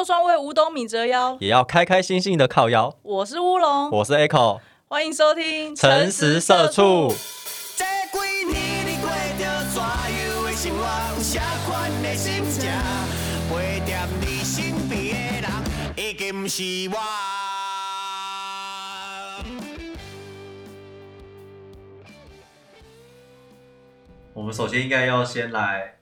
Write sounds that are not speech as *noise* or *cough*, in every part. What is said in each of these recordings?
就算为五斗米折腰，也要开开心心的靠腰。我是乌龙，我是 Echo，欢迎收听诚实社畜。我们首先应该要先来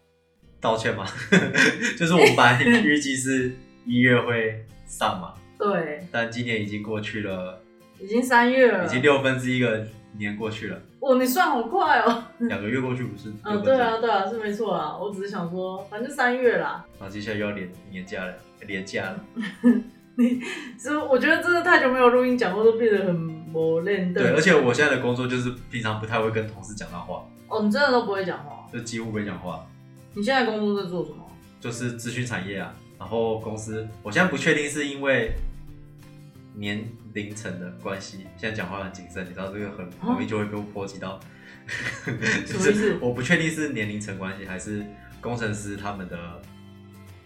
道歉嘛，*laughs* 就是我们本来预计是一月会上嘛，对，但今年已经过去了，已经三月了，已经六分之一个年过去了，哦，你算好快哦。两个月过去不是？嗯，*laughs* 对啊，对啊，是没错啊。我只是想说，反正三月啦。然后接下来又要年年假了，年假了。*laughs* 你是我觉得真的太久没有录音讲话，都变得很磨练的。对，而且我现在的工作就是平常不太会跟同事讲到话，哦，你真的都不会讲话？就几乎不会讲话。你现在工作在做什么？就是资讯产业啊。然后公司，我现在不确定是因为年龄层的关系，现在讲话很谨慎，你知道这个很容易就会被我波及到。*laughs* 就是？我不确定是年龄层关系，还是工程师他们的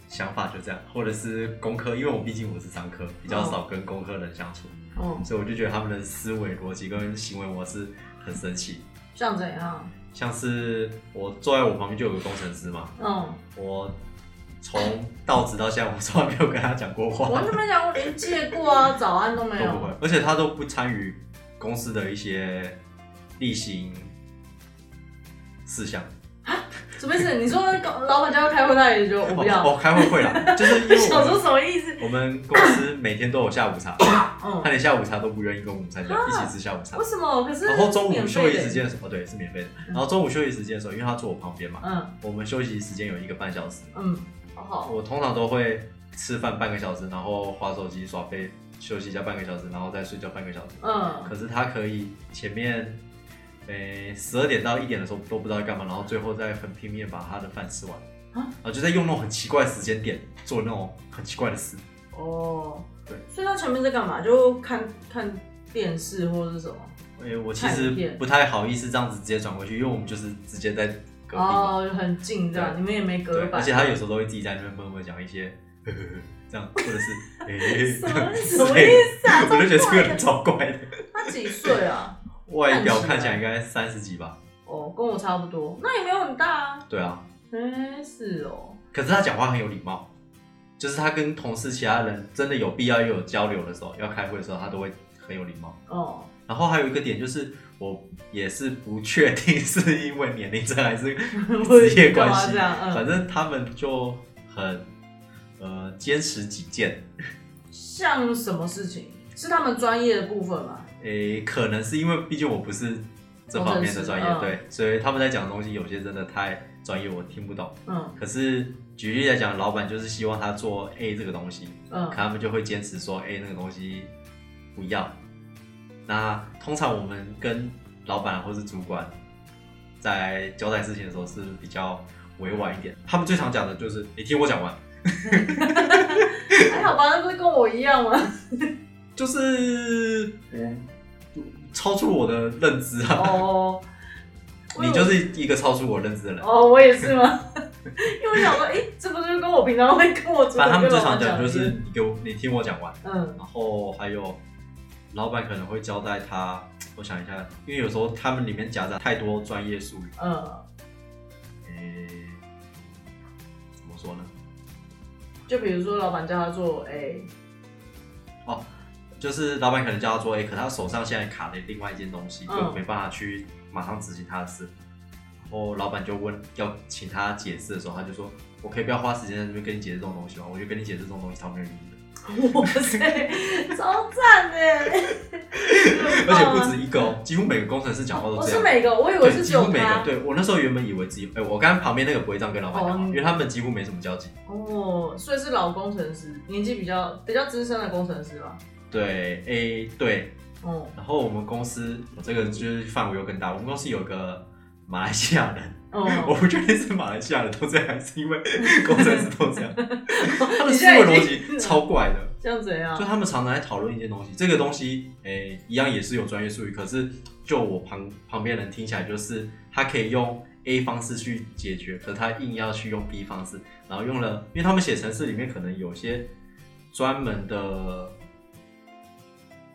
想法就这样，或者是工科，因为我毕竟我是商科，比较少跟工科人相处，哦，所以我就觉得他们的思维逻辑跟行为模式很神奇。像怎样？像是我坐在我旁边就有个工程师嘛，嗯，我从到职到现在，我从来没有跟他讲过话，完全没讲过，连借过啊，早安都没有，都不会，而且他都不参与公司的一些例行事项。什么意思？你说老板叫他开会，他也就我不要。哦，开会会啦，*laughs* 就是因为想说什么意思？我们公司每天都有下午茶，*coughs* 嗯他，连下午茶都不愿意跟我们参加，一起吃下午茶为。什么？可是然后中午休息的时间的时候，哦对，是免费的。然后中午休息时间的时候，因为他坐我旁边嘛，嗯我们休息时间有一个半小时，嗯，我通常都会吃饭半个小时，然后划手机耍飞，休息一下半个小时，然后再睡觉半个小时。嗯可是他可以前面，诶十二点到一点的时候都不知道在干嘛，然后最后再很拼命把他的饭吃完，啊然后就在用那种很奇怪的时间点做那种很奇怪的事。哦，对，所以他前面在干嘛？就看看电视或者是什么？诶，我其实不太好意思这样子直接转过去，因为我们就是直接在隔壁嘛。哦，很近这样，对你们也没对隔，板。而且他有时候都会自己在那边默默讲一些呵呵呵这样，或者是诶什么 *laughs* 什么意思啊？我就觉得这个人人超怪的。他几岁啊？外表看起来应该三十几吧？哦，跟我差不多，那也没有很大啊。对啊，哎，是哦，可是他讲话很有礼貌，就是他跟同事其他人真的有必要又有交流的时候，要开会的时候，他都会很有礼貌。哦，然后还有一个点就是，我也是不确定是因为年龄层还是 *laughs* 职业关系反正他们就很呃坚持己见。像什么事情是他们专业的部分吗？诶、可能是因为毕竟我不是这方面的专业，对，所以他们在讲的东西有些真的太专业，我听不懂。嗯可是举例来讲，老板就是希望他做 A 这个东西，可嗯他们就会坚持说 A 那个东西不要。那通常我们跟老板或是主管在交代事情的时候是比较委婉一点，他们最常讲的就是你听我讲完，还好吧，那不是跟我一样吗？就是嗯超出我的认知啊。哦，*laughs* 你就是一个超出我认知的人。哦，我也是吗？因为我想说，哎、这不是跟我平常会跟我主反正他们最常讲就是你给我，你听我讲完，嗯然后还有老板可能会交代他，*tsk* 我想一下，因为有时候他们里面夹杂太多专业术语，嗯诶、怎么说呢？就比如说老板叫他做 A，就是老板可能叫他做 A，可他手上现在卡了另外一件东西，嗯就没办法去马上执行他的事。然后老板就问要请他解释的时候，他就说：“我可以不要花时间在这边跟你解释这种东西吗？我觉得跟你解释这种东西超没有意义的。” *laughs* 哇塞，超赞的！*laughs* 而且不止一个哦，几乎每个工程师讲话都我这样。是每个，我以为，是只几乎每个。对我那时候原本以为自己，哎、我刚刚旁边那个不会这样跟老板讲话，哦因为他们几乎没什么交集。哦，所以是老工程师，年纪比较比较资深的工程师吧。对，，A、对。哦，然后我们公司这个就是范围又更大，我们公司有个马来西亚人，我哦，不确定是马来西亚人都这样，还是因为工程师都这样。他的思维逻辑超怪的。这样怎样就？他们常常在讨论一件东西，这个东西，诶、一样也是有专业术语，可是就我旁旁边人听起来，就是他可以用 A 方式去解决，可是他硬要去用 B 方式，然后用了，因为他们写程式里面可能有些专门的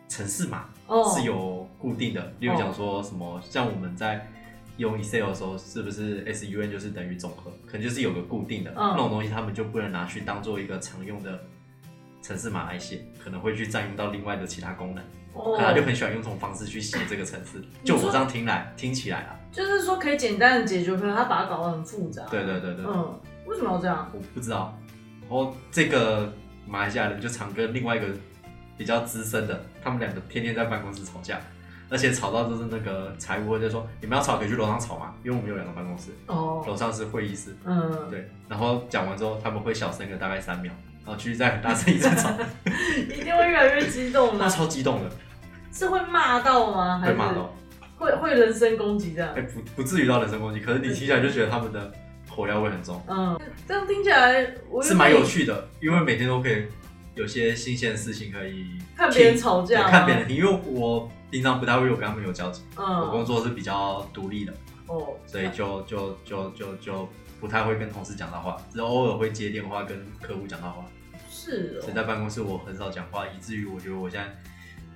城市码哦，是有固定的，例如讲说什么，像我们在用 Excel 的时候，是不是 SUN 就是等于总和，可能就是有个固定的、嗯那种东西，他们就不能拿去当做一个常用的城市码来写，可能会去占用到另外的其他功能，哦可他就很喜欢用这种方式去写这个程式。就我这样听来听起来啊，就是说可以简单的解决，可是他把它搞得很复杂。对对对对，嗯，为什么要这样？我不知道。然后这个马来西亚人就常跟另外一个比较资深的，他们两个天天在办公室吵架，而且吵到就是那个财务就说你们要吵可以去楼上吵嘛，因为我们有两个办公室，哦，楼上是会议室，嗯，对。然后讲完之后他们会小声个大概三秒，然后继续再很大声一直吵，*laughs* 一定会越来越激动他的。超激动的，是会骂到吗？会骂到，会会人身攻击这样？哎、？不不至于到人身攻击，可是你听起来就觉得他们的火药会很重，嗯，这样听起来我是蛮有趣的，因为每天都可以有些新鲜的事情可以看别人吵架看别人听，因为我平常不太会有跟他们有交集，嗯我工嗯，作是比较独立的，哦，所以就就就就就不太会跟同事讲到话，只偶尔会接电话跟客户讲到话。是所以哦，在办公室我很少讲话，以至于我觉得我现在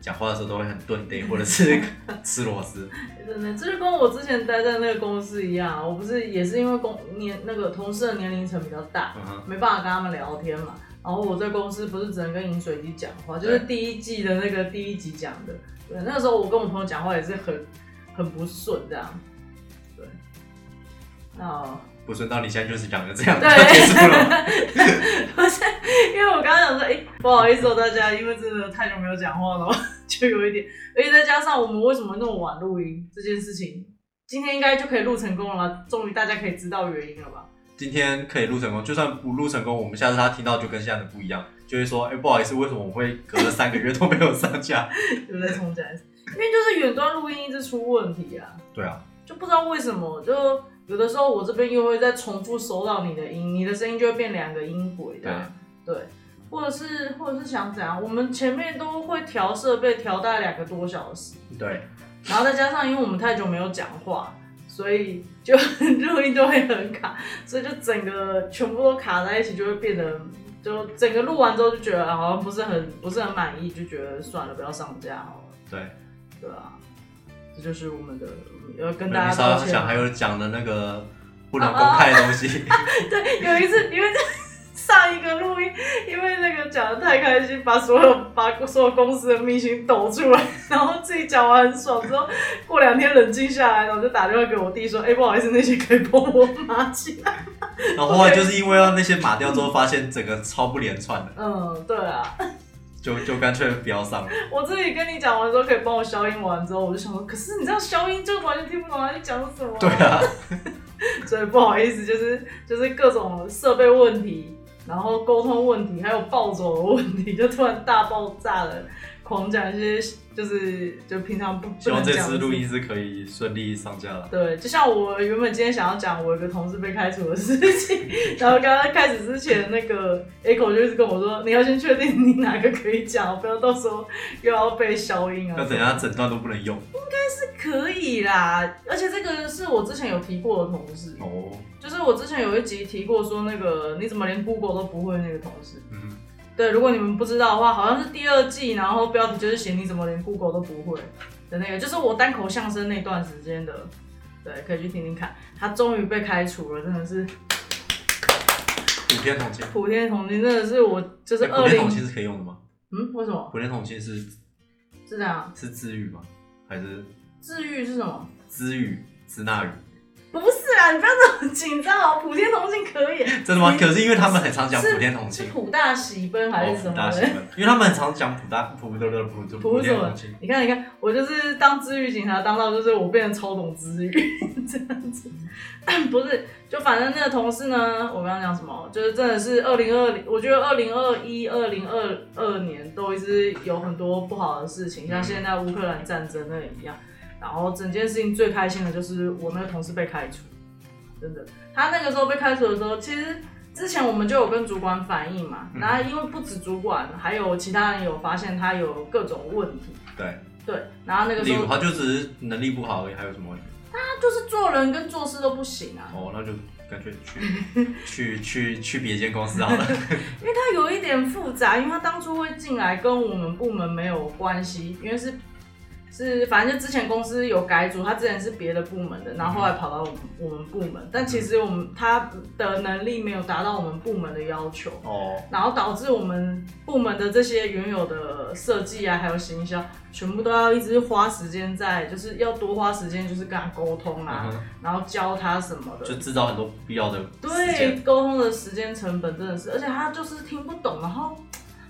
讲话的时候都会很顿呆，或者是 *laughs* 吃螺丝。真的，这就跟我之前待在那个公司一样，我不是也是因为公年那个同事的年龄层比较大，没办法跟他们聊天嘛。然后我在公司不是只能跟饮水机讲话，就是第一季的那个第一集讲的。对，那个时候我跟我朋友讲话也是很很不顺这样。对，那不顺到你现在就是讲的这样，就对结束了。*laughs* 不是，因为我刚刚想说，哎、不好意思哦，大家，因为真的太久没有讲话了，*laughs* 就有一点，而且再加上我们为什么那么晚录音这件事情，今天应该就可以录成功了吧？终于大家可以知道原因了吧？今天可以录成功，就算不录成功，我们下次他听到就跟现在的不一样，就会说，哎、不好意思，为什么我会隔了三个月都没有上架？对不对？重讲一次，因为就是远端录音一直出问题啊，对啊，就不知道为什么，就有的时候我这边又会再重复收到你的音，你的声音就会变两个音轨这样，对。或者是，或者是想怎样？我们前面都会调设备，调大概两个多小时，对，然后再加上因为我们太久没有讲话，所以就 *laughs* 录音都会很卡，所以就整个全部都卡在一起，就会变得就整个录完之后就觉得好像不是很不是很满意，就觉得算了，不要上架好了，对。对啊，这就是我们的要跟大家稍道歉。还有讲的那个不能公开的东西，*laughs* 对，有一次因为上一个录音，因为那个讲的太开心，把所有把所有公司的秘辛抖出来，*laughs* 然后自己讲完很爽之后，过两天冷静下来，然后就打电话给我弟说：“哎、不好意思，那些可以帮我拿起来。*laughs* 然后后来就是因为要那些码掉之后，发现整个超不连串的”，嗯，对啊，就就干脆不要上了。我自己跟你讲完之后，可以帮我消音完之后，我就想说，可是你这样消音就完全听不懂他在讲什么、对啊，*laughs* 所以不好意思，就是就是各种设备问题，然后沟通问题，还有暴走的问题，就突然大爆炸了，狂讲一些就是就平常不希望这次录。音是可以顺利上架了。对，就像我原本今天想要讲我一个同事被开除的事情，*laughs* 然后刚刚开始之前，那个 Echo 就一直跟我说，你要先确定你哪个可以讲，不要到时候又要被消音啊。那等一下整段都不能用应该是可以啦，而且这个是我之前有提过的同事，哦。就是我之前有一集提过说那个你怎么连 Google 都不会那个同事。嗯，对，如果你们不知道的话，好像是第二季，然后标题就是写你怎么连 Google 都不会的那个，就是我单口相声那段时间的，对，可以去听听看。他终于被开除了，真的是普天同庆，普天同庆，真的是我就是哎普二零天同庆是可以用的吗？嗯，为什么普天同庆是是这样？是治愈吗？还是治愈是什么？治愈、支那语？不是啊，你不要这么紧张哦，普天同庆可以。*laughs* 真的吗？可是因为他们很常讲普天同庆是，普大喜奔还哦，是什么因为他们很常讲普大普的的普普普什么天同庆。？你看，你看，我就是当治愈警察，当到就是我变成超懂治愈这样子。不是，就反正那个同事呢，我刚刚讲什么，就是真的是二零二零，我觉得二零二一、二零二二年都一直有很多不好的事情，像现在乌克兰战争那也一样。然后整件事情最开心的就是我那个同事被开除，真的，他那个时候被开除的时候，其实之前我们就有跟主管反映嘛，嗯。然后因为不止主管，还有其他人有发现他有各种问题，对，对，然后那个时候他就只是能力不好而已，还有什么问题？他就是做人跟做事都不行啊，哦，那就干脆去 *laughs* 去去去别间公司好了。*laughs* 因为他有一点复杂，因为他当初会进来跟我们部门没有关系，因为是是反正就之前公司有改组，他之前是别的部门的，然后后来跑到我们我们部门，但其实我们他的能力没有达到我们部门的要求。哦，然后导致我们部门的这些原有的设计啊，还有行销，全部都要一直花时间在，就是要多花时间，就是跟他沟通啊，嗯然后教他什么的。就制造很多不必要的对，沟通的时间成本真的是，而且他就是听不懂，然后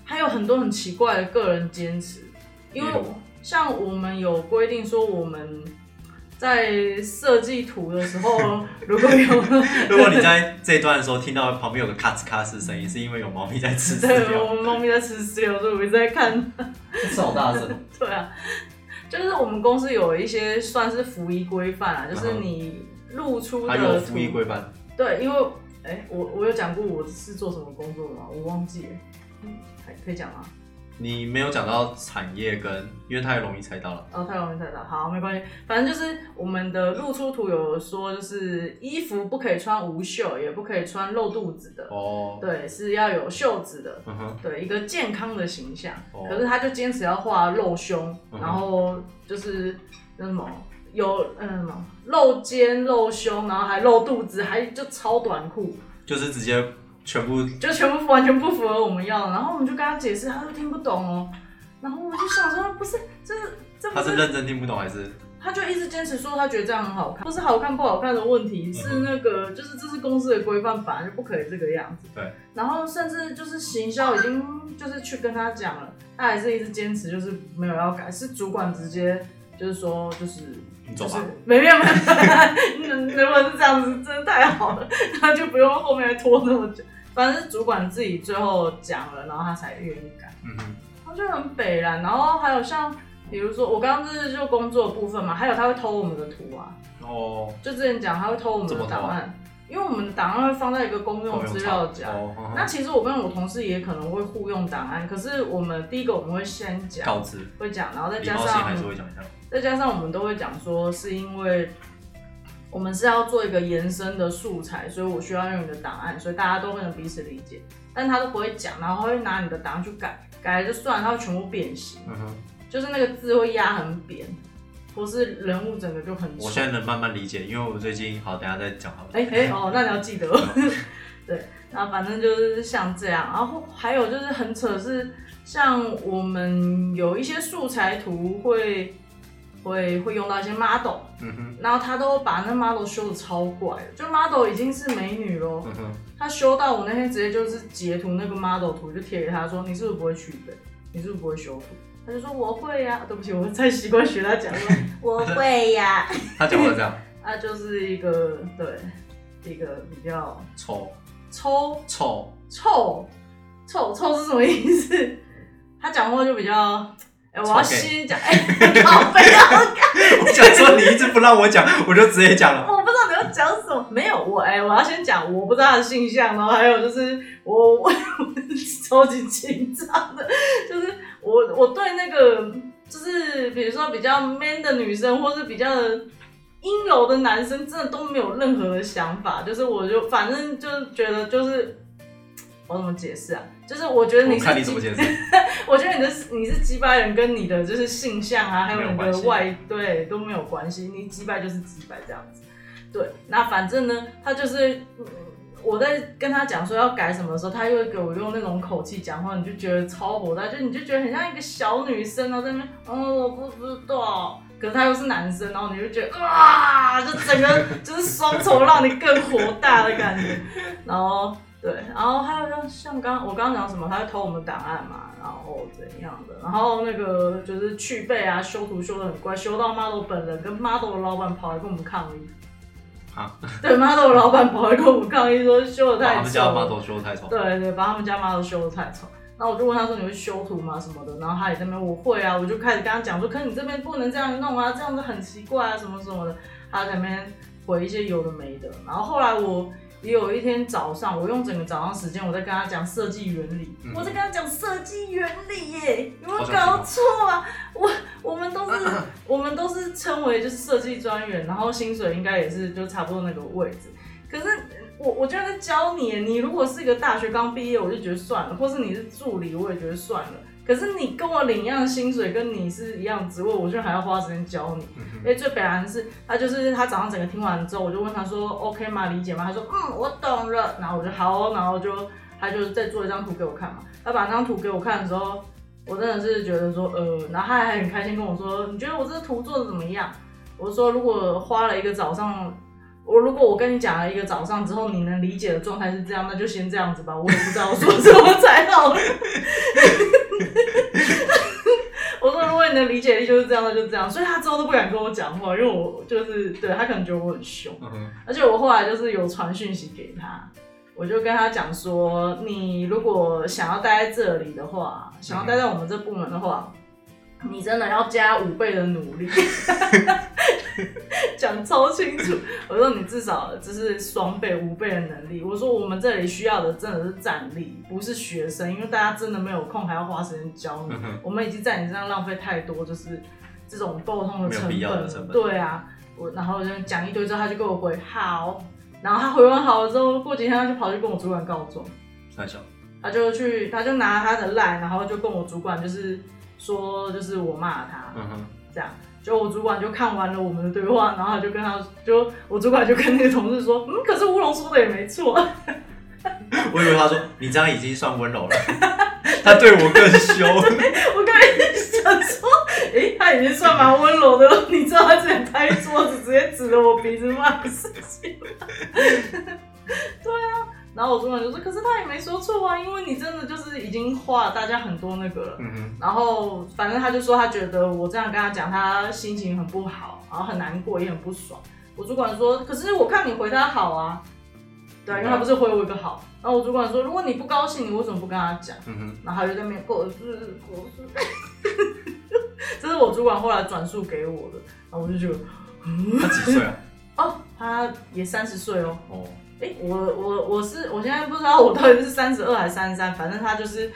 还有很多很奇怪的个人坚持，因为像我们有规定说我们。在设计图的时候，*laughs* 如果有 *laughs* 如果你在这一段的时候听到旁边有个咔哧咔哧的声音，是因为有猫咪在吃饲对我料，们猫咪在吃饲料，所以我一直在看是好大声。*laughs* 对啊，就是我们公司有一些算是服役规范啊，就是你露出还有的服役图，规范，对，因为哎、我我有讲过我是做什么工作的吗？我忘记了，可以讲吗？你没有讲到产业跟，因为太容易猜到了。哦，太容易猜到，好，没关系，反正就是我们的露出图有说，就是衣服不可以穿无袖，也不可以穿露肚子的，哦，对，是要有袖子的，嗯哼，对一个健康的形象，哦。可是他就坚持要画露胸，嗯然后就是那什么有嗯什么露肩露胸，然后还露肚子，还就超短裤，就是直接全部就全部完全不符合我们要的。然后我们就跟他解释，他都听不懂哦。然后我就想说，不是，这这不他是认真听不懂还是？他就一直坚持说他觉得这样很好看，不是好看不好看的问题，嗯是那个就是这是公司的规范，本来就不可以这个样子。对。然后甚至就是行销已经就是去跟他讲了，他还是一直坚持就是没有要改，是主管直接就是说就是就是你走吧。没没有没有，能如果是这样子，真的太好了，他就不用后面拖那么久。反正是主管自己最后讲了，然后他才愿意改。嗯哼，他就很北然，然后还有像比如说我刚刚就是就工作的部分嘛，还有他会偷我们的图啊，哦，就之前讲他会偷我们的档案，因为我们的档案会放在一个公用资料夹。哦，嗯那其实我跟我同事也可能会互用档案，可是我们第一个我们会先讲，告知，会讲，然后再加上。再加上我们都会讲说，是因为我们是要做一个延伸的素材，所以我需要用你的档案，所以大家都会能彼此理解。但他都不会讲，然后会拿你的档案去改，改了就算了，他会全部变形，嗯哼，就是那个字会压很扁，或是人物整个就很。我现在能慢慢理解，因为我最近好，等下再讲好了。哎哎、哦，那你要记得哦。*laughs* 对，然后反正就是像这样，然后还有就是很扯是，像我们有一些素材图会会会用到一些 model，嗯哼，然后他都把那 model 修的超怪的，就 model 已经是美女咯，嗯哼，他修到我那天直接就是截图那个 model 图就贴给他说，你是不是不会取的？你是不是不会修图？他就说我会呀、对不起，我太习惯学他讲说 *laughs* 我会呀、他讲话这样，*laughs* 他就是一个对一个比较丑。抽臭，臭？臭？臭是什么意思？他讲话就比较，哎、我要先讲，哎、*laughs* 好悲啊！讲说你一直不让我讲，我就直接讲了。我不知道你要讲什么，没有我哎、我要先讲我不知道他的性向，然后还有就是我我超级紧张的，就是我我对那个就是比如说比较 man 的女生，或是比较阴柔的男生，真的都没有任何的想法，就是我就反正就是觉得就是我怎么解释啊？就是我觉得你我是看你怎么解释。*laughs* 我觉得你的你是击败人，跟你的就是性向啊，还有你的外对都没有关系，你击败就是击败这样子。对，那反正呢，他就是、嗯我在跟他讲说要改什么的时候，他又会给我用那种口气讲话，你就觉得超火大，就你就觉得很像一个小女生，然后在那边，哦，我不知道。可是他又是男生，然后你就觉得啊，就整个就是双重让你更火大的感觉。然后对，然后还有像像刚我刚刚讲什么，他会偷我们档案嘛，然后怎样的，然后那个就是去背啊，修图修的很怪，修到 model 本人跟 model 的老板跑来跟我们抗议。啊，对，model 的老板跑来跟我们抗议说修的太丑把他们家。model 修得太丑。对对，把他们家 model 修的太丑。然后我就问他说：“你会修图吗？什么的？”然后他也在那边我会啊，我就开始跟他讲说：“可是你这边不能这样弄啊，这样子很奇怪啊，什么什么的。”他在那边回一些有的没的。然后后来我也有一天早上，我用整个早上时间我在跟他讲设计原理，嗯我在跟他讲设计原理耶，有没有搞错啊？我我们都是 *laughs* 我们都是称为就是设计专员，然后薪水应该也是就差不多那个位置。可是我我居然在教你，你如果是一个大学刚毕业，我就觉得算了，或是你是助理，我也觉得算了。可是你跟我领一样的薪水，跟你是一样的职位，我居然还要花时间教你。嗯因为最北然是，他就是他早上整个听完之后，我就问他说：“OK 吗？理解吗？”他说：“嗯，我懂了。”然后我就好，然后就他就再做一张图给我看嘛。他把那张图给我看的时候，我真的是觉得说，呃，然后他还很开心跟我说：“你觉得我这个图做的怎么样？”我说：“如果花了一个早上。”我如果我跟你讲了一个早上之后，你能理解的状态是这样，那就先这样子吧。我也不知道说什么才好。*laughs* *laughs* *laughs* 我说，如果你的理解力就是这样，那就这样。所以他之后都不敢跟我讲话，因为我就是对他可能觉得我很凶，嗯而且我后来就是有传讯息给他，我就跟他讲说，你如果想要待在这里的话，想要待在我们这部门的话，你真的要加五倍的努力。*laughs* 讲超清楚，我说你至少就是双倍、五倍的能力。我说我们这里需要的真的是战力，不是学生，因为大家真的没有空，还要花时间教你嗯。我们已经在你身上浪费太多，就是这种沟通的成本。成本对啊，我然后就讲一堆之后，他就给我回好，然后他回完好了之后，过几天他就跑去跟我主管告状，太小，他就去他就拿他的赖，然后就跟我主管就是说，就是我骂他，嗯哼，这样。就我主管就看完了我们的对话，然后他就跟他就 *laughs* 我主管就跟那个同事说，嗯，可是乌龙说的也没错，*laughs* 我以为他说你这样已经算温柔了，*laughs* 他对我更凶。我刚才想说，诶、他已经算蛮温柔的了。你知道他之前拍桌子，直接指着我鼻子骂的事情吗？对啊，然后我主管就说，可是他也没说错啊，因为你真的就是已经花了大家很多那个了。嗯，然后反正他就说，他觉得我这样跟他讲，他心情很不好，然后很难过，也很不爽。我主管说，可是我看你回他好啊，对啊，因为他不是回我一个好。然后我主管说，如果你不高兴，你为什么不跟他讲？嗯哼，然后他就在那边过是过是，*laughs* 这是我主管后来转述给我的，然后我就觉得，他几岁啊？*laughs* 哦，他也三十岁哦，哦，哎，我我我是我现在不知道我到底是三十二还是三十三，反正他就是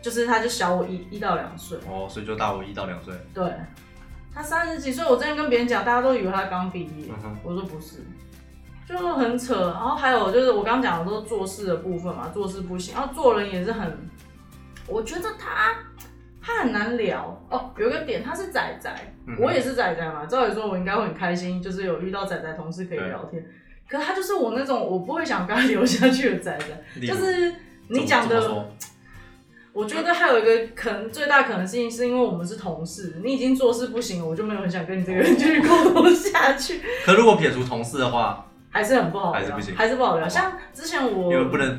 就是他就小我一一到两岁，哦，所以就大我一到两岁。对，他三十几岁，我之前跟别人讲，大家都以为他刚毕业，嗯，我说不是，就很扯。然后还有就是我刚刚讲的都是做事的部分嘛，做事不行，然后做人也是很，我觉得他他很难聊哦。有一个点，他是仔仔，嗯我也是仔仔嘛。照理说，我应该会很开心，就是有遇到仔仔同事可以聊天。可是他就是我那种我不会想跟他留下去的仔仔，就是你讲的我觉得还有一个可能最大可能性，是因为我们是同事，你已经做事不行了，我就没有很想跟你这个人继续沟通下去，可如果撇除同事的话，还是很不好聊，还是不行还是不好聊。像之前我因为不能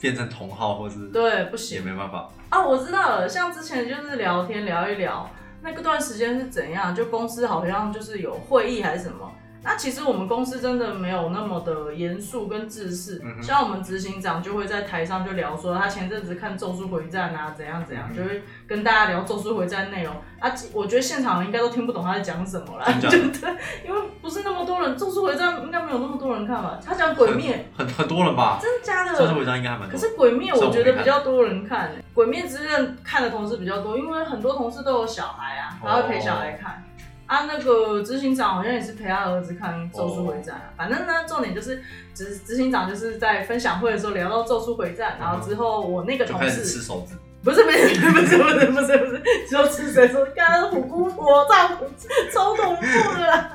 变成同号，或是对不行也没办法。啊，我知道了。像之前就是聊天聊一聊，那个段时间是怎样？就公司好像就是有会议还是什么。那其实我们公司真的没有那么的严肃跟正式，嗯像我们执行长就会在台上就聊说，他前阵子看《咒术回战》啊，怎样怎样，嗯就会跟大家聊《咒术回战》内容啊。我觉得现场人应该都听不懂他在讲什么啦，真就对，因为不是那么多人，《咒术回战》应该没有那么多人看吧？他讲鬼灭，很很多人吧？真的假的？咒术回战应该还蛮多。可是《鬼灭》我觉得比较多人看，《鬼灭之刃》看的同事比较多，因为很多同事都有小孩啊，他会陪小孩看。啊，那个执行长好像也是陪他儿子看《咒术回战》啊。反正呢，重点就是执执行长就是在分享会的时候聊到《咒术回战》，然后之后我那个同事开始吃事手指，不是不是不是不是不是不是，说吃谁说刚刚虎姑婆丈夫超恐怖的啦。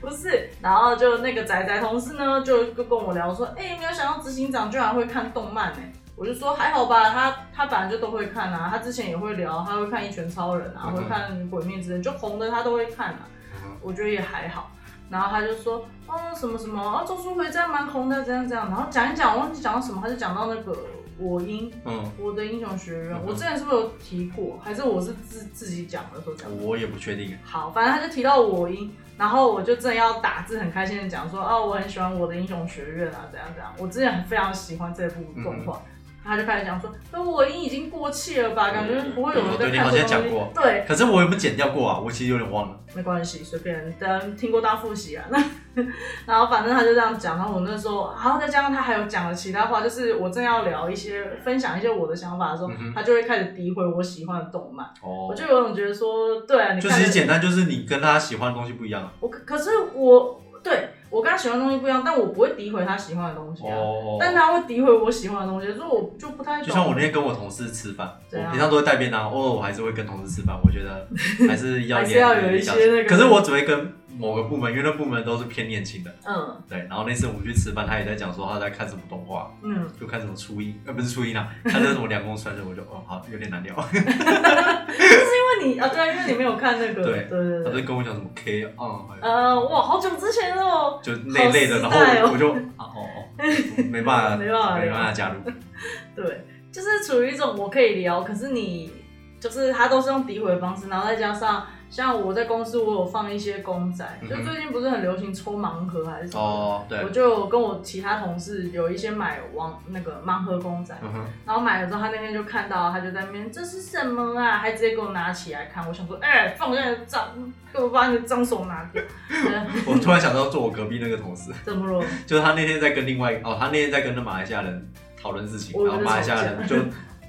不是，然后就那个仔仔同事呢，就就跟我聊说，哎、没有想到执行长居然会看动漫呢、我就说还好吧，他他本来就都会看啊，他之前也会聊，他会看一拳超人啊，嗯会看鬼灭之刃，就红的他都会看啊，嗯我觉得也还好。然后他就说，哦什么什么，啊咒术回战蛮红的，怎样怎样。然后讲一讲，我忘记讲到什么，他就讲到那个我英嗯，我的英雄学院，嗯我之前是不是有提过？还是我是自自己讲的说讲？我也不确定。好，反正他就提到我英，然后我就正要打字，很开心的讲说，哦，我很喜欢我的英雄学院啊，怎样怎样。我之前很非常喜欢这部动画，他就开始讲说，那我音已经过气了吧？感觉不会有人在看这东西像讲过。对，可是我有没有剪掉过啊？我其实有点忘了。没关系，随便，等听过当复习啊。那 *laughs* 然后反正他就这样讲，然后我那时候，然后再加上他还有讲了其他话，就是我正要聊一些分享一些我的想法的时候，嗯哼他就会开始诋毁我喜欢的动漫。哦我，就有种觉得说，对啊，你就看其实简单，就是你跟他喜欢的东西不一样啊。我可可是我对我跟他喜欢的东西不一样，但我不会诋毁他喜欢的东西啊。哦，但他会诋毁我喜欢的东西，所以我就不太懂。就像我那天跟我同事吃饭，怎样我平常都会带便当，偶尔我还是会跟同事吃饭。我觉得还是要 *laughs* 还是要有一些那个可是我只会跟某个部门，因为那部门都是偏年轻的。嗯对，然后那次我们去吃饭，他也在讲说他在看什么动画，嗯，就看什么初一，呃，不是初一啦，看那什么两公生日，我就哦好有点难聊。是因为你啊，对啊，因为你没有看那个，对对对他对就跟我讲什么 K 啊，呃，哇，好久之前哦。就那类的，然后我就啊哦哦，*laughs* 没办法，没办法没办法加入。*laughs* 对，就是处于一种我可以聊，可是你就是他都是用诋毁的方式，然后再加上像我在公司我有放一些公仔，就最近不是很流行抽盲盒还是什么。哦，对我，就跟我其他同事有一些买王那个盲盒公仔，嗯，然后买了之后，他那天就看到，他就在那边这是什么啊？还直接给我拿起来看。我想说，哎、放下脏，给我把你的脏手拿掉。*laughs* 呃我突然想到坐我隔壁那个同事，怎么了？*laughs* 就是他那天在跟另外哦，他那天在跟那马来西亚人讨论事情，然后马来西亚人就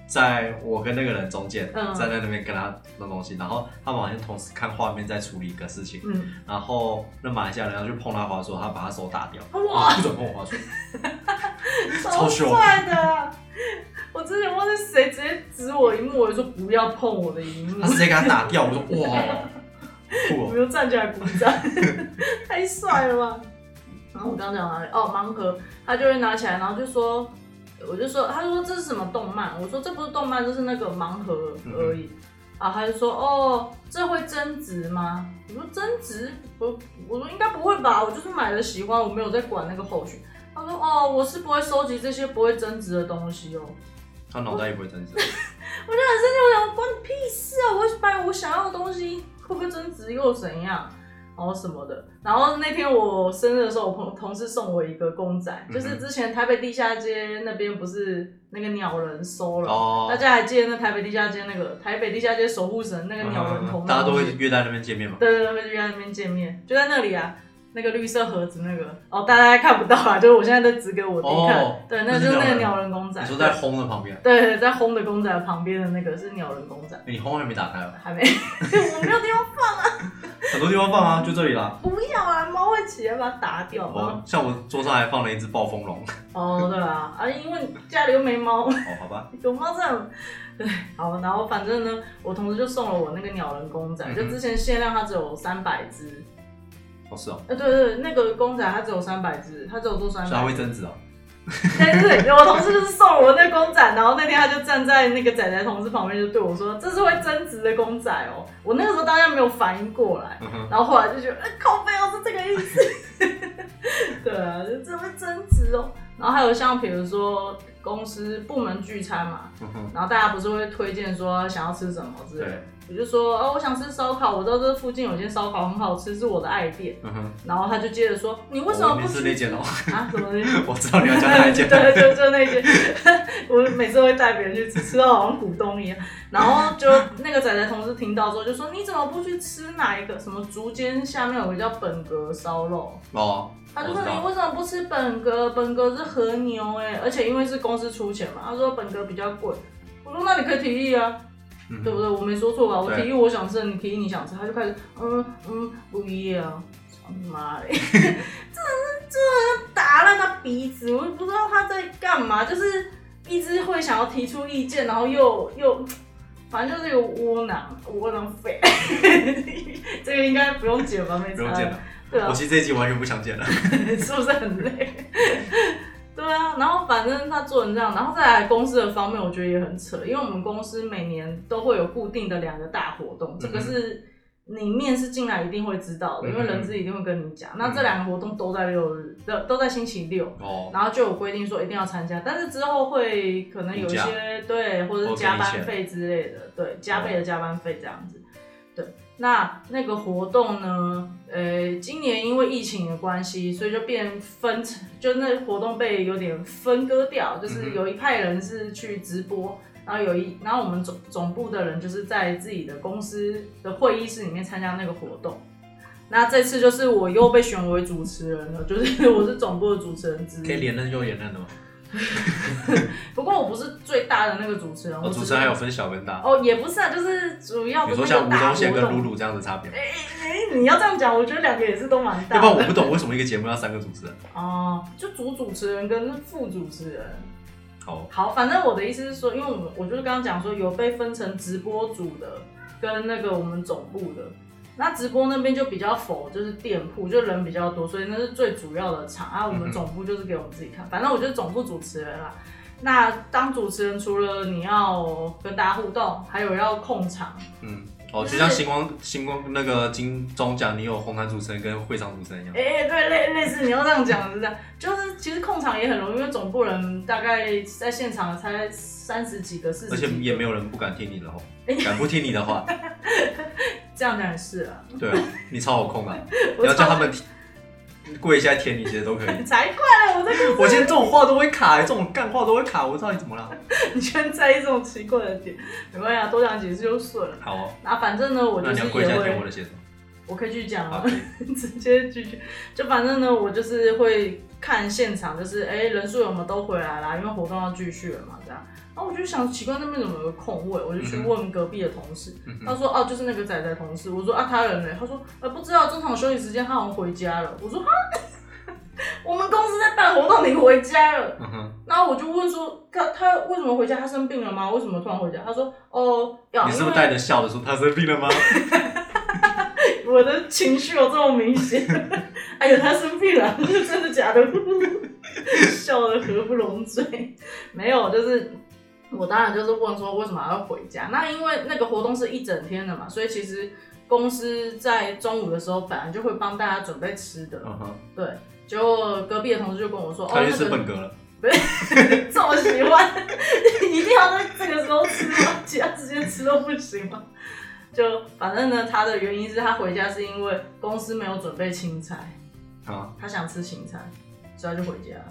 在我跟那个人中间，嗯。站在那边跟他弄东西，然后他们好像同时看画面在处理一个事情，嗯，然后那马来西亚人要去碰他滑手，他把他手打掉，哇。不准碰我滑手，*laughs* 超帅的。我之前忘记谁直接指我荧幕，我就说不要碰我的荧幕。他，直接给他打掉，我说哇，*laughs* 酷哦，我就站起来鼓掌，*laughs* 太帅了吧！然后我刚刚讲哪里？哦，盲盒，他就会拿起来，然后就说，我就说，他就说这是什么动漫？我说这不是动漫，这是那个盲盒而已。啊，他就说，哦，这会增值吗？我说增值，我我说应该不会吧，我就是买了喜欢，我没有在管那个后续。他说，哦，我是不会收集这些不会增值的东西哦。他脑袋也不会增值，*laughs* 我就很生气，我想关你屁事啊！我买我想要的东西，会不会增值又怎样？然后什么的。然后那天我生日的时候，我朋同事送我一个公仔，就是之前台北地下街那边不是那个鸟人收了，哦大家还记得那台北地下街那个台北地下街守护神那个鸟人头、嗯大家都会约在那边见面嘛，对对对，会约在那边见面，就在那里啊。那个绿色盒子那个哦，大家看不到啊，就是我现在都指给我弟看，哦对，那个就是那个鸟人公仔。你说在轰的旁边，对，在轰的公仔旁边的那个是鸟人公仔，欸你轰还没打开哦，还没，*laughs* 我没有地方 *laughs* 很多地方放啊，就这里啦。不要啊，猫会起来把它打掉哦？，像我桌上还放了一只暴风龙，哦，对啊，啊，因为家里又没猫，哦，好吧，有猫这样，对，好，然后反正呢，我同事就送了我那个鸟人公仔，嗯就之前限量它只有三百只，哦是哦，呃，对对对，那个公仔它只有三百只，它只有做三所以它百，会增值哦。对 *laughs* 对对，我同事就是送了我那公仔，然后那天他就站在那个仔仔同事旁边，就对我说：“这是会增值的公仔哦。”我那个时候当然没有反应过来，嗯，然后后来就觉得，哎、靠背哦，是这个意思。*laughs* 对啊，就这会增值哦。然后还有像比如说公司部门聚餐嘛，嗯，然后大家不是会推荐说想要吃什么之类我就说哦，我想吃烧烤，我知道这附近有间烧烤很好吃，是我的爱店。嗯哼，然后他就接着说，你为什么不去面试那间哦，啊？什么？*laughs* 我知道你要讲哪一间，*laughs* 对，就就那些，*laughs* 我每次都会带别人去吃，吃到好像股东一样。然后就那个仔仔同事听到之后就说：“你怎么不去吃哪一个什么竹间下面有个叫本格烧肉？”哦，他就说：“我知道你为什么不吃本格？本格是和牛哎、而且因为是公司出钱嘛，他说本格比较贵。”我说：“那你可以提议啊，嗯对不对？我没说错吧？我对提议我想吃，你提议你想吃。”他就开始嗯嗯不要，操你妈嘞！*laughs* 真的是真的打烂他鼻子，我也不知道他在干嘛，就是一直会想要提出意见，然后又又。反正就是一个窝囊，窝囊废。*laughs* 这个应该不用剪吧？没差不用剪了。对啊我，其实这一集完全不想剪了。*laughs* 是不是很累？对啊，然后反正他做成这样，然后再来公司的方面，我觉得也很扯，因为我们公司每年都会有固定的两个大活动，这个是你面试进来一定会知道的，因为人资一定会跟你讲。那这两个活动都在六日，都都在星期六。哦，然后就有规定说一定要参加，但是之后会可能有一些对，或者是加班费之类的，对，加倍的加班费这样子。对，那那个活动呢，呃，今年因为疫情的关系，所以就变分成，就那活动被有点分割掉，就是有一派人是去直播。然后有一，然后我们总总部的人就是在自己的公司的会议室里面参加那个活动。那这次就是我又被选为主持人了，就是 *laughs* 我是总部的主持人之一。可以连任又连任的吗？*laughs* 不过我不是最大的那个主持人，哦，我主持人还有分小跟大，哦，也不是啊，就是主要比的如说像吴宗宪跟。露露这样的差别哎，哎、你要这样讲，我觉得两个也是都蛮大。要不然我不懂为什么一个节目要三个主持人。哦，就主主持人跟副主持人。好，好，反正我的意思是说，因为我们我就是刚刚讲说有被分成直播组的跟那个我们总部的。那直播那边就比较否，就是店铺就人比较多，所以那是最主要的场啊。我们总部就是给我们自己看，反正我就是总部主持人啦。那当主持人，除了你要跟大家互动，还有要控场，嗯，哦，就就是像星光星光那个金钟奖，你有红毯主持人跟会场主持人一样哎、。对，类类似你要这样讲是这样，就是其实控场也很容易，因为总部人大概在现场才三十几个、四十而，且也没有人不敢听你的话，*laughs* 敢不听你的话，这样当然是啊。对啊，你超好控啊，*laughs* 我你要叫他们跪下来舔你，其实都可以。*laughs* 才怪了，我这个我今天这种话都会卡、这种干话都会卡，我知道你怎么了？*laughs* 你居然在意这种奇怪的点，没关系啊，多讲几次就顺了。好哦，那反正呢，我就是也那你要跪下舔我会，的鞋子吗？我可以继续讲啊，直接继续。就反正呢，我就是会看现场，就是哎、人数有没有都回来啦，因为活动要继续了嘛，这样。然后我就想奇怪那边怎么有个空位，我就去问隔壁的同事，嗯他说哦就是那个仔仔同事，我说啊他人呢？他说呃不知道中场休息时间他好像回家了，我说哈，*laughs* 我们公司在办活动你回家了。嗯哼，然后我就问说，他他为什么回家？他生病了吗？为什么突然回家？他说，哦，要你是不是带着笑的说他生病了吗？*laughs* 我的情绪有这么明显？*laughs* 哎呦，他生病了，*laughs* 真的假的？*laughs* 笑得合不拢嘴。没有，就是我当然就是问说为什么还要回家？那因为那个活动是一整天的嘛，所以其实公司在中午的时候本来就会帮大家准备吃的。嗯哼，对，结果隔壁的同事就跟我说，哦，那个吃本格了。这么喜欢，一定要在这个时候吃吗？其他时间吃都不行吗？就反正呢，他的原因是他回家是因为公司没有准备青菜，啊，他想吃青菜，所以他就回家了。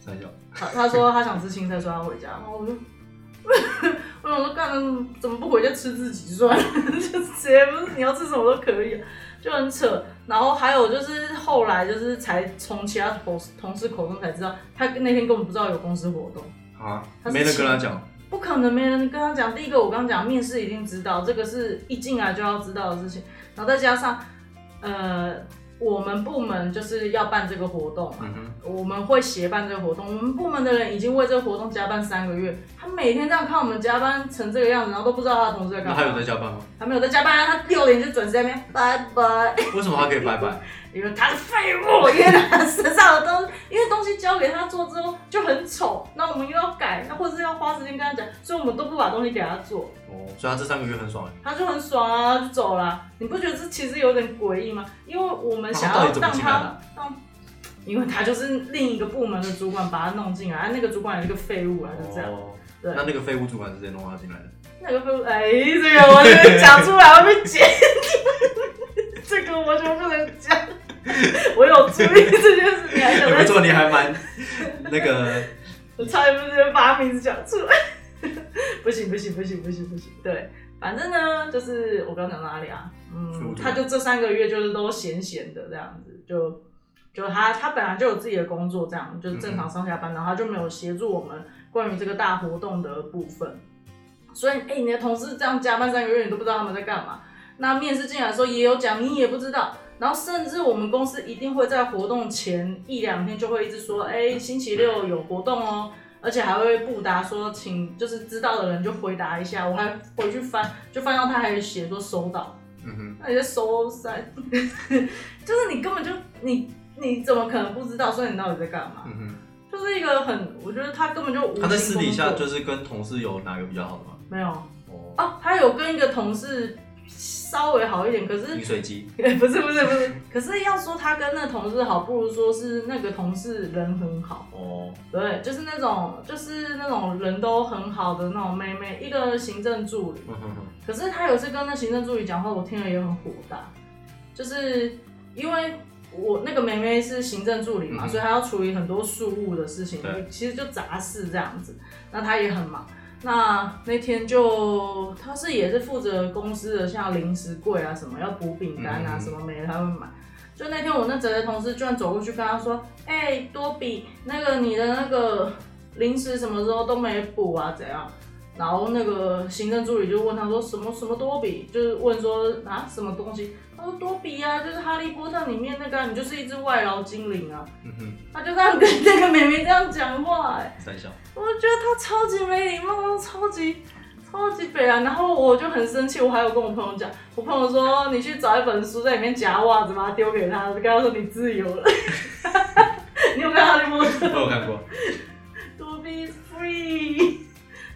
三角。他他说他想吃青菜，所以他回家。然后我就，*laughs* 我想说，干怎么不回家吃自己算了？*laughs* 就直接不是你要吃什么都可以，就很扯。然后还有就是后来就是才从其他同同事口中才知道，他那天根本不知道有公司活动。啊，他没人跟他讲。不可能没人跟他讲。第一个，我刚刚讲面试一定知道，这个是一进来就要知道的事情。然后再加上，呃，我们部门就是要办这个活动嘛，嗯，我们会协办这个活动。我们部门的人已经为这个活动加班三个月，他每天这样看我们加班成这个样子，然后都不知道他的同事在干嘛。他还有在加班吗？还没有在加班，他六点就准时在那边拜拜。为什么他可以拜拜？因为他是废物，因为他身上的东西，因为东西交给他做之后就很丑，那我们又要改，那或者是要花时间跟他讲，所以我们都不把东西给他做，哦，所以他这三个月很爽哎。他就很爽啊，就走了。你不觉得这其实有点诡异吗？因为我们想要让他让，因为他就是另一个部门的主管把他弄进来，啊那个主管也是个废物啊，就这样。哦，对那那个废物主管是谁弄他进来的？那个废物，哎，这个我这个讲出来会被剪，*laughs* 这个我就不能讲。*laughs* 我有注意这件事，你还想再不错，你还蛮那个，*laughs* 我差点不直接把名字讲出来。*laughs* 不行不行不行不行不行，对，反正呢，就是我刚讲到哪里啊？嗯，他就这三个月就是都闲闲的这样子，就就他他本来就有自己的工作，这样就是正常上下班，然后他就没有协助我们关于这个大活动的部分。所以，哎、你的同事这样加班三个月，你都不知道他们在干嘛。那面试进来的时候也有讲，你也不知道。然后甚至我们公司一定会在活动前一两天就会一直说，哎、星期六有活动哦，而且还会布达说，请就是知道的人就回答一下。我还回去翻，就翻到他还写说收到，嗯哼，那你在收三，*laughs* 就是你根本就你你怎么可能不知道？所以你到底在干嘛？嗯哼就是一个很，我觉得他根本就他在私底下就是跟同事有哪个比较好的吗？没有哦，哦，他有跟一个同事稍微好一点，可是饮水机。*laughs* 不是不是不是，可是要说他跟那同事好，不如说是那个同事人很好。哦，对，就是那种就是那种人都很好的那种妹妹，一个行政助理。嗯哼哼，可是他有次跟那行政助理讲话，我听了也很火大，就是因为我那个妹妹是行政助理嘛，嗯所以她要处理很多事务的事情，其实就杂事这样子。那她也很忙。那那天就他是也是负责公司的像零食柜啊什么要补饼干啊嗯什么没的，她会买。就就那天我那宅的同事居然走过去跟他说：“哎、多比，那个你的那个零食什么时候都没补啊？怎样？”然后那个行政助理就问他说：“什么什么多比？”就是问说啊什么东西？他说：“多比啊，就是哈利波特里面那个啊，你就是一只外劳精灵啊。嗯哼，”他就这样跟那个妹妹这样讲话、哎。三笑，我觉得他超级没礼貌，超级超级北啊！然后我就很生气，我还有跟我朋友讲，我朋友说你去找一本书在里面夹袜子，把它丢给他，跟他说你自由了。*laughs* 你有看哈利波特？我有看过，*laughs* 多 be free。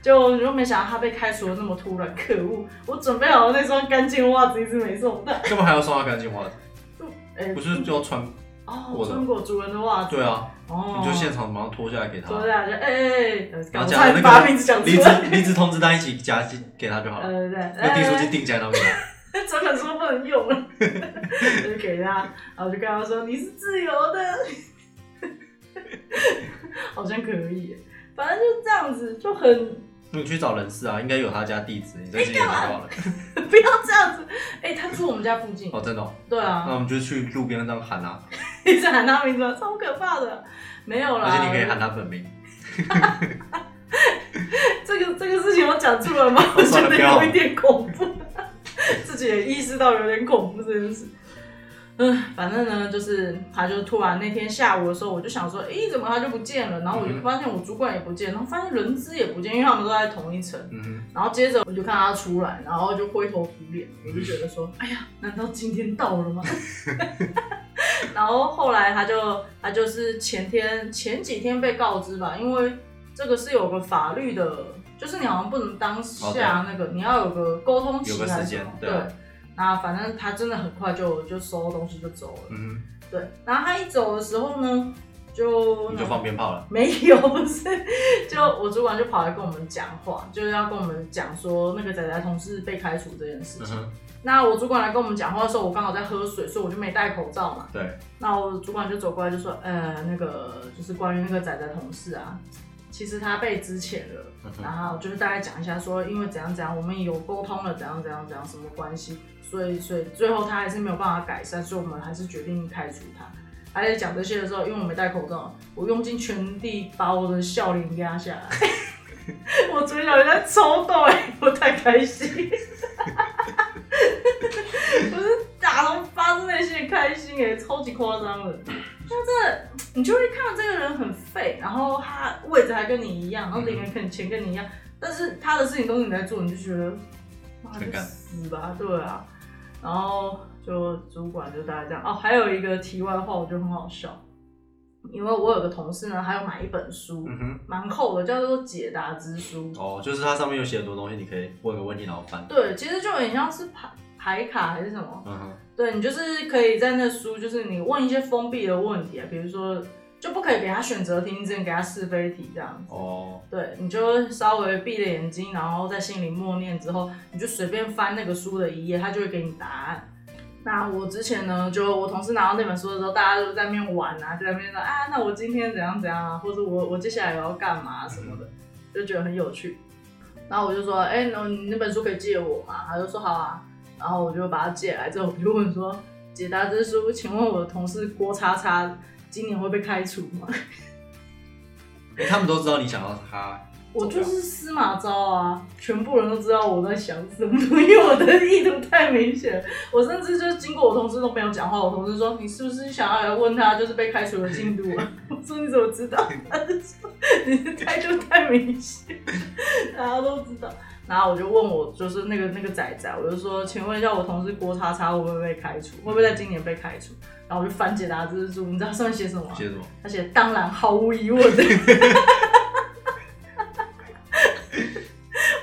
就你就没想到他被开除的那么突然，可恶！我准备好的那双干净的袜子一直没送他。干嘛还要送他干净袜子？*laughs* 哎、不是就要穿？哦，我穿过主人的袜子。对啊，哦，你就现场马上脱下来给他，脱下来就哎哎哎，然我后夹那差点把他名个字讲出离职来。离职通知单一起夹进给他就好了，对，对，用订书哎机订起来然后给他。整本书不能用了，我就给他，然后就跟他说你是自由的，*laughs* 好像可以，反正就这样子，就很你去找人事啊，应该有他家地址，你再寄给他就好了。*laughs* 不要这样子。哎、他住我们家附近，哦，真的哦，对那啊，我们就去路边这样喊啊，*laughs* 一直喊他名字，超可怕的。没有啦，而且你可以喊他本名。*laughs* 这个这个事情我讲出来吗？我觉得算了不要有一点恐怖，自己也意识到有点恐怖这件事。嗯，*laughs* 反正呢，就是他就突然那天下午的时候，我就想说，诶，怎么他就不见了？然后我就嗯发现我主管也不见，然后发现人资也不见，因为他们都在同一层。嗯，然后接着我就看他出来，然后就灰头土脸，我就觉得说，哎呀，难道今天到了吗？*laughs* 然后后来他就他就是前天前几天被告知吧，因为这个是有个法律的，就是你好像不能当下那个，你要有个沟通期还是什么？对啊那反正他真的很快就就收东西就走了。嗯对，然后他一走的时候呢，就就放鞭炮了。*laughs* 没有，不是，就我主管就跑来跟我们讲话，就是要跟我们讲说那个仔仔同事被开除这件事情。嗯，那我主管来跟我们讲话的时候，我刚好在喝水，所以我就没戴口罩嘛。对，那我主管就走过来就说，呃，那个就是关于那个仔仔同事啊，其实他被支遣了，嗯，然后就是大概讲一下说，因为怎样怎样，我们有沟通了怎样怎样怎样什么关系，所以所以最后他还是没有办法改善，所以我们还是决定开除他。他在讲这些的时候，因为我没戴口罩，我用尽全力把我的笑脸压下来，*laughs* 我嘴角有在抽动、欸，我太开心，*laughs* 我是打从发自内心的开心哎、超级夸张的。那这你就会看到这个人很废，然后他位置还跟你一样，然后领的可能钱跟你一样，但是他的事情都是你在做，你就觉得妈的死吧，对啊。然后就主管就大概这样哦，还有一个题外话，我觉得很好笑，因为我有个同事呢，还有买一本书，嗯哼，蛮厚的，叫做《解答之书》。哦，就是它上面有写很多东西，你可以问个问题然后翻。对，其实就有点像是牌牌卡还是什么，嗯哼，对你就是可以在那书，就是你问一些封闭的问题啊，比如说就不可以给他选择题，你只能给他是非题这样子。哦，对，你就稍微闭着眼睛，然后在心里默念之后，你就随便翻那个书的一页，他就会给你答案。那我之前呢，就我同事拿到那本书的时候，大家都在那边玩啊，在那边说啊，那我今天怎样怎样啊，或者我我接下来我要干嘛什么的，就觉得很有趣。然后我就说，哎、那你那本书可以借我吗？他就说好啊。然后我就把它借来之后，我就问说，解答之书，请问我的同事郭叉叉今年会被开除吗？*laughs* 哎，他们都知道你想要他我就是司马昭啊，全部人都知道我在想什么，因为我的意图太明显。*laughs* 我甚至就是经过我同事都没有讲话，我同事说你是不是想要来问他就是被开除的进度啊？*laughs* 我说你怎么知道？他就说你的态度太明显，大家都知道。然后我就问我就是那个那个仔仔，我就说请问一下我同事郭叉叉会不会被开除？会不会在今年被开除？然后我就翻解答之书，你知道上面写什么吗？写什么？他写当然毫无疑问的。*laughs*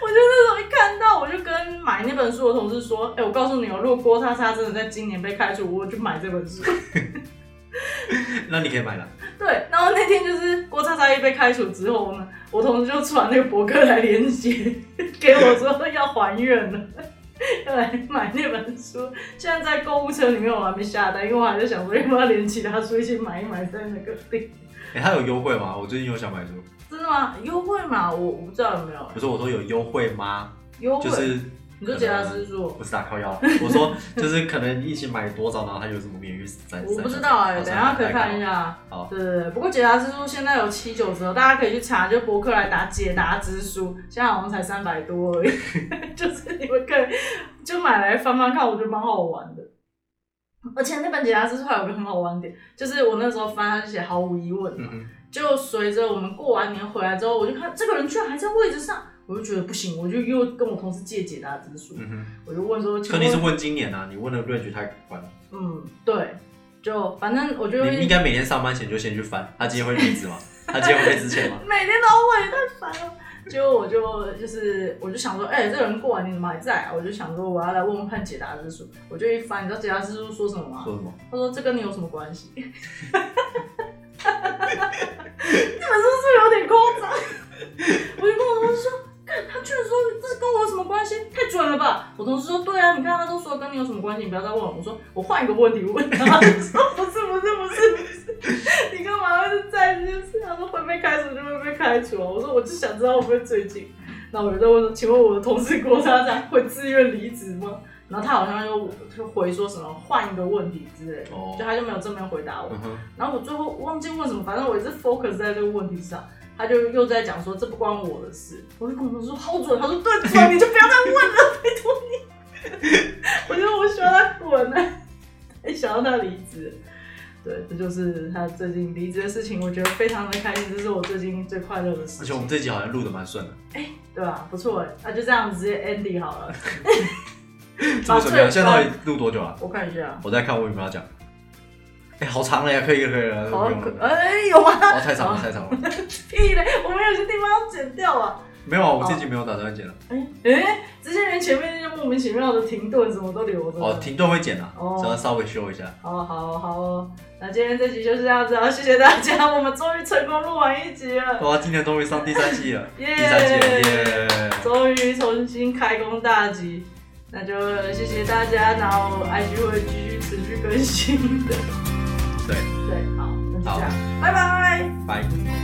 我就那时候一看到，我就跟买那本书的同事说：“哎、我告诉你哦，如果郭叉叉真的在今年被开除，我就买这本书。那你可以买了。*laughs* ”对，然后那天就是郭叉叉一被开除之后呢，我同事就传那个博客来连接 *laughs* 给我说要还愿了。*laughs* 要来买那本书，现在在购物车里面我还没下单，因为我还在想说要不要连其他书一起买一买在那个店。哎，它有优惠吗？我最近有想买书。真的吗？优惠吗我我不知道有没有不是我说有优惠吗？优惠，就是你说解答之书，不是打靠腰，我说就是可能一起买多少，然后它有什么免运在，我不知道哎、好等下可以看一。下。好，对对对，不过解答之书现在有七九折，大家可以去查，就博客来打解答之书，现在好像才三百多而已，*laughs* 就是你们可以就买来翻翻看，我觉得蛮好玩的。而且那本解答之书还有个很好玩点，就是我那时候翻，它就写毫无疑问嘛，嗯哼，就随着我们过完年回来之后，我就看这个人居然还在位置上，我就觉得不行，我就又跟我同事借解答之书，嗯哼。我就问说，可你是问今年啊？你问的 range 太宽了。嗯，对，就反正我就你应该每天上班前就先去翻，他今天会离职吗？他今天会被之前吗？*laughs* 每天都要问，也太烦了。结果我就就是，我就想说，哎、这个人过完年怎么还在、啊？我就想说，我要来问问看解答之书。我就一翻，你知道解答之书说什么吗？说什么？他说这跟你有什么关系？*laughs* 你们是不是有点夸张？*laughs* 我就跟我同事说，干，他居然说这跟我有什么关系？太准了吧！我同事说，对啊，你看他都说跟你有什么关系，你不要再问了。我说我换一个问题问他，他说不是不是不是不是，你干嘛会是在这件事？他说会被开除就会被开除啊。我说我就想知道会不会最近。那我就在问说，请问我的同事郭莎莎会自愿离职吗？然后他好像又就回说什么换一个问题之类的，哦就他就没有正面回答我。然后我最后忘记问什么，反正我一直 focus 在这个问题上。他就又在讲说这不关我的事，我就跟我同事说好准，他说对准，你就不要再问了，*laughs* 拜托你。*laughs* 我觉得我喜欢他滚呢、一 *laughs* 想到他离职，对，这就是他最近离职的事情，我觉得非常的开心，这是我最近最快乐的事情而且我们。这集好像录的蛮顺的，哎对啊？不错哎，那就这样直接 ending 好了。录怎么样？现在到底录多久啊？我看一下，我在看我有没有要讲。哎，好长了呀，可以了可以了，好。哎有吗？哦，太长了太长了，*laughs* 屁嘞，我们有些地方要剪掉啊。没有啊，我这集没有打算剪了。哎、哎，之前连前面那些莫名其妙的停顿什么都留着。哦，停顿会剪啊，哦只要稍微修一下。好好好哦，那今天这集就是这样子啊，谢谢大家，我们终于成功录完一集了，哇，今天终于上第三季了，耶第三季了耶！终于重新开工大吉，那就谢谢大家，然后 IG 会继续持续更新的。对，对，好，那就这样好，拜拜。拜。